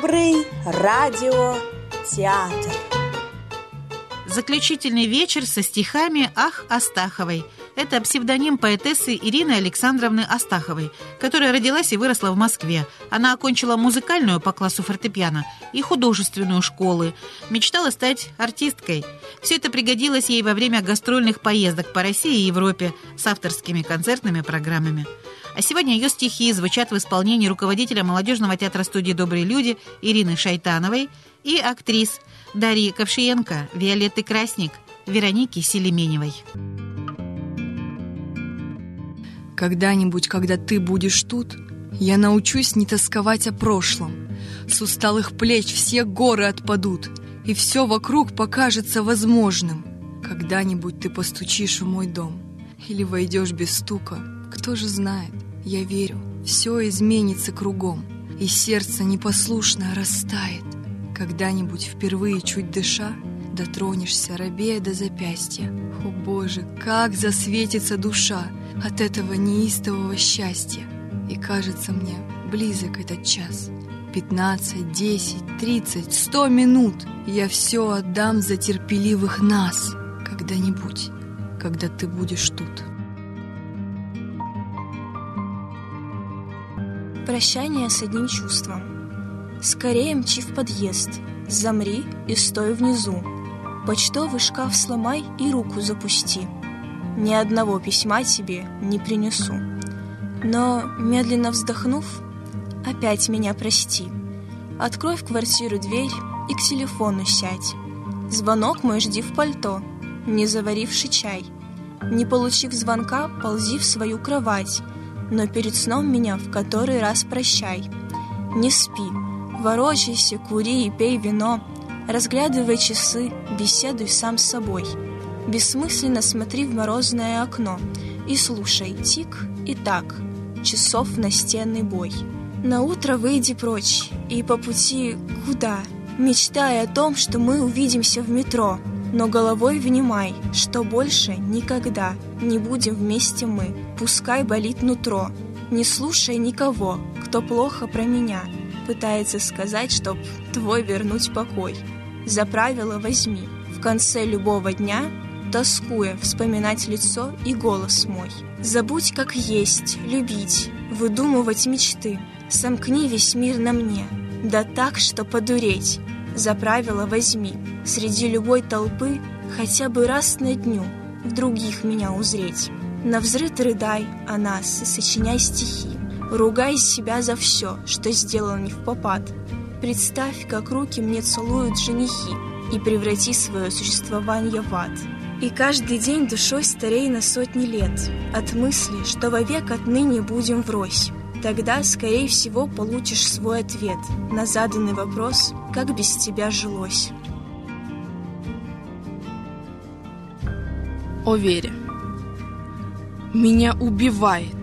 Добрый радиотеатр. Заключительный вечер со стихами «Ах» Астаховой. Это псевдоним поэтессы Ирины Александровны Астаховой, которая родилась и выросла в Москве. Она окончила музыкальную по классу фортепиано и художественную школы. Мечтала стать артисткой. Все это пригодилось ей во время гастрольных поездок по России и Европе с авторскими концертными программами. А сегодня ее стихи звучат в исполнении руководителя молодежного театра студии «Добрые люди» Ирины Шайтановой и актрис Дарьи Ковшиенко, Виолетты Красник, Вероники Селеменевой. Когда-нибудь, когда ты будешь тут, я научусь не тосковать о прошлом. С усталых плеч все горы отпадут, и все вокруг покажется возможным. Когда-нибудь ты постучишь в мой дом или войдешь без стука, кто же знает, я верю, все изменится кругом, и сердце непослушно растает. Когда-нибудь впервые чуть дыша, дотронешься, рабея до запястья. О боже, как засветится душа от этого неистового счастья! И кажется мне, близок этот час. Пятнадцать, десять, тридцать, сто минут Я все отдам за терпеливых нас Когда-нибудь, когда ты будешь тут. Прощание с одним чувством. Скорее мчи в подъезд, замри и стой внизу. Почтовый шкаф сломай и руку запусти. Ни одного письма тебе не принесу. Но, медленно вздохнув, опять меня прости. Открой в квартиру дверь и к телефону сядь. Звонок мой жди в пальто, не заваривший чай. Не получив звонка, ползи в свою кровать, но перед сном меня в который раз прощай. Не спи, ворочайся, кури и пей вино, разглядывай часы, беседуй сам с собой. Бессмысленно смотри в морозное окно и слушай тик и так часов настенный бой. На утро выйди прочь и по пути куда? Мечтая о том, что мы увидимся в метро, но головой внимай, что больше никогда не будем вместе мы. Пускай болит нутро, не слушай никого, кто плохо про меня пытается сказать, чтоб твой вернуть покой. За правило возьми в конце любого дня, тоскуя, вспоминать лицо и голос мой. Забудь, как есть, любить, выдумывать мечты. Сомкни весь мир на мне, да так, что подуреть. За правило возьми среди любой толпы хотя бы раз на дню в других меня узреть. На взрыв рыдай о нас и сочиняй стихи. Ругай себя за все, что сделал не в попад. Представь, как руки мне целуют женихи, и преврати свое существование в ад. И каждый день душой старей на сотни лет От мысли, что вовек отныне будем врозь Тогда, скорее всего, получишь свой ответ На заданный вопрос, как без тебя жилось О вере Меня убивает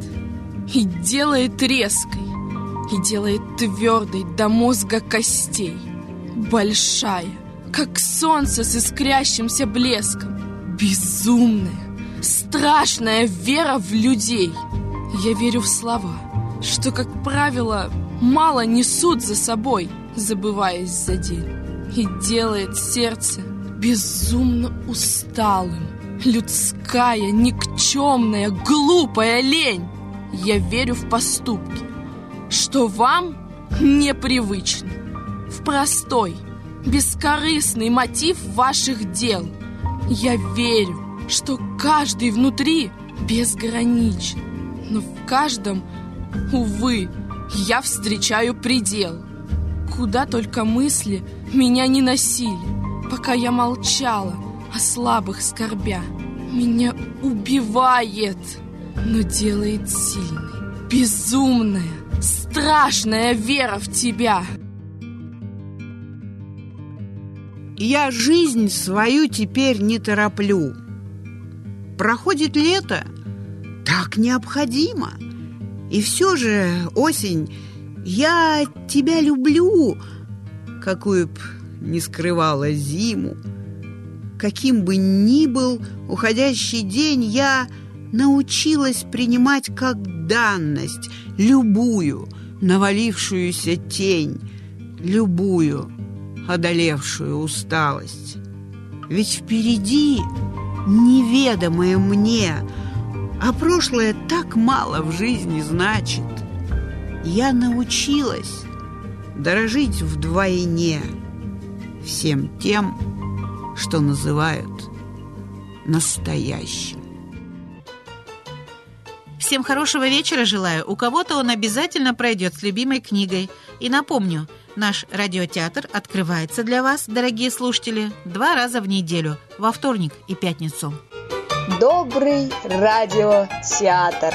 И делает резкой И делает твердой до мозга костей Большая, как солнце с искрящимся блеском Безумная, страшная вера в людей. Я верю в слова, что, как правило, мало несут за собой, забываясь за день. И делает сердце безумно усталым. Людская, никчемная, глупая лень. Я верю в поступки, что вам непривычно. В простой, бескорыстный мотив ваших дел – я верю, что каждый внутри безграничен, но в каждом, увы, я встречаю предел. Куда только мысли меня не носили, пока я молчала о слабых скорбя. Меня убивает, но делает сильной, безумная, страшная вера в тебя. Я жизнь свою теперь не тороплю. Проходит лето, так необходимо. И все же, осень, я тебя люблю, какую б не скрывала зиму. Каким бы ни был уходящий день, я научилась принимать как данность любую навалившуюся тень, любую одолевшую усталость. Ведь впереди неведомое мне, а прошлое так мало в жизни значит. Я научилась дорожить вдвойне всем тем, что называют настоящим. Всем хорошего вечера желаю. У кого-то он обязательно пройдет с любимой книгой. И напомню, наш радиотеатр открывается для вас, дорогие слушатели, два раза в неделю, во вторник и пятницу. Добрый радиотеатр.